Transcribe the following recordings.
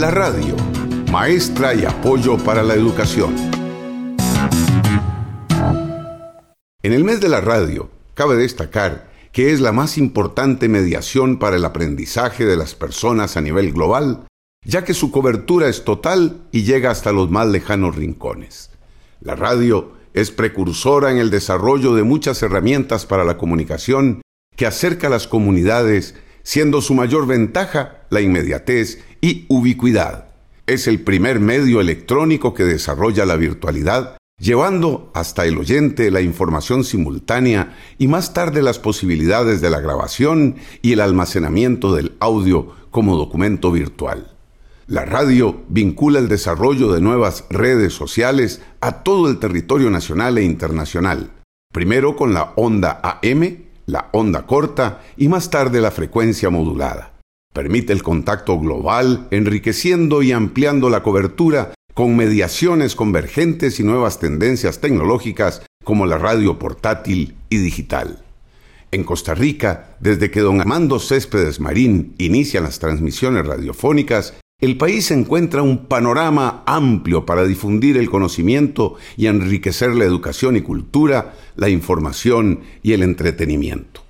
La radio, maestra y apoyo para la educación. En el mes de la radio, cabe destacar que es la más importante mediación para el aprendizaje de las personas a nivel global, ya que su cobertura es total y llega hasta los más lejanos rincones. La radio es precursora en el desarrollo de muchas herramientas para la comunicación que acerca a las comunidades, siendo su mayor ventaja la inmediatez y ubicuidad. Es el primer medio electrónico que desarrolla la virtualidad, llevando hasta el oyente la información simultánea y más tarde las posibilidades de la grabación y el almacenamiento del audio como documento virtual. La radio vincula el desarrollo de nuevas redes sociales a todo el territorio nacional e internacional, primero con la onda AM, la onda corta y más tarde la frecuencia modulada. Permite el contacto global, enriqueciendo y ampliando la cobertura con mediaciones convergentes y nuevas tendencias tecnológicas como la radio portátil y digital. En Costa Rica, desde que don Armando Céspedes Marín inicia las transmisiones radiofónicas, el país encuentra un panorama amplio para difundir el conocimiento y enriquecer la educación y cultura, la información y el entretenimiento.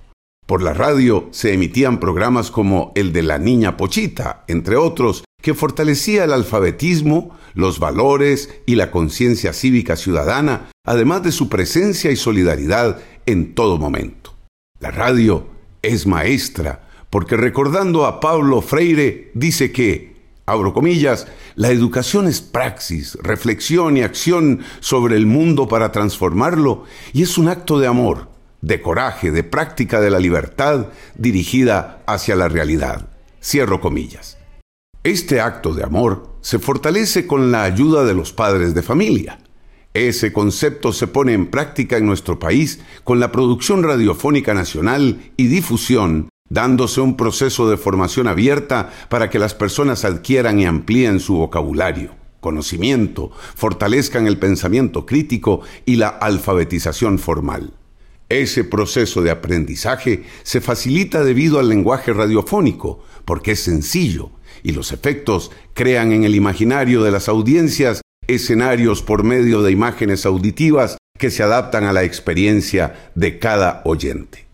Por la radio se emitían programas como el de la Niña Pochita, entre otros, que fortalecía el alfabetismo, los valores y la conciencia cívica ciudadana, además de su presencia y solidaridad en todo momento. La radio es maestra, porque recordando a Pablo Freire, dice que abro comillas, la educación es praxis, reflexión y acción sobre el mundo para transformarlo y es un acto de amor, de coraje, de práctica de la libertad dirigida hacia la realidad. Cierro comillas. Este acto de amor se fortalece con la ayuda de los padres de familia. Ese concepto se pone en práctica en nuestro país con la producción radiofónica nacional y difusión dándose un proceso de formación abierta para que las personas adquieran y amplíen su vocabulario, conocimiento, fortalezcan el pensamiento crítico y la alfabetización formal. Ese proceso de aprendizaje se facilita debido al lenguaje radiofónico, porque es sencillo, y los efectos crean en el imaginario de las audiencias escenarios por medio de imágenes auditivas que se adaptan a la experiencia de cada oyente.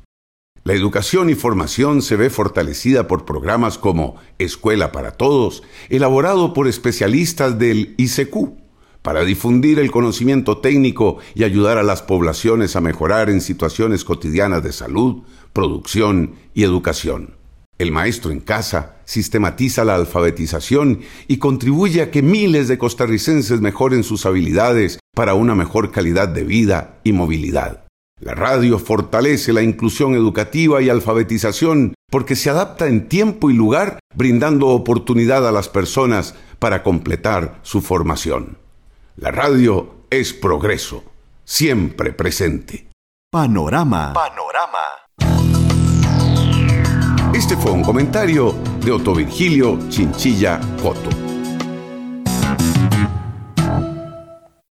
La educación y formación se ve fortalecida por programas como Escuela para Todos, elaborado por especialistas del ICQ, para difundir el conocimiento técnico y ayudar a las poblaciones a mejorar en situaciones cotidianas de salud, producción y educación. El maestro en casa sistematiza la alfabetización y contribuye a que miles de costarricenses mejoren sus habilidades para una mejor calidad de vida y movilidad. La radio fortalece la inclusión educativa y alfabetización porque se adapta en tiempo y lugar, brindando oportunidad a las personas para completar su formación. La radio es progreso, siempre presente. Panorama. Panorama. Este fue un comentario de Otto Virgilio Chinchilla Coto.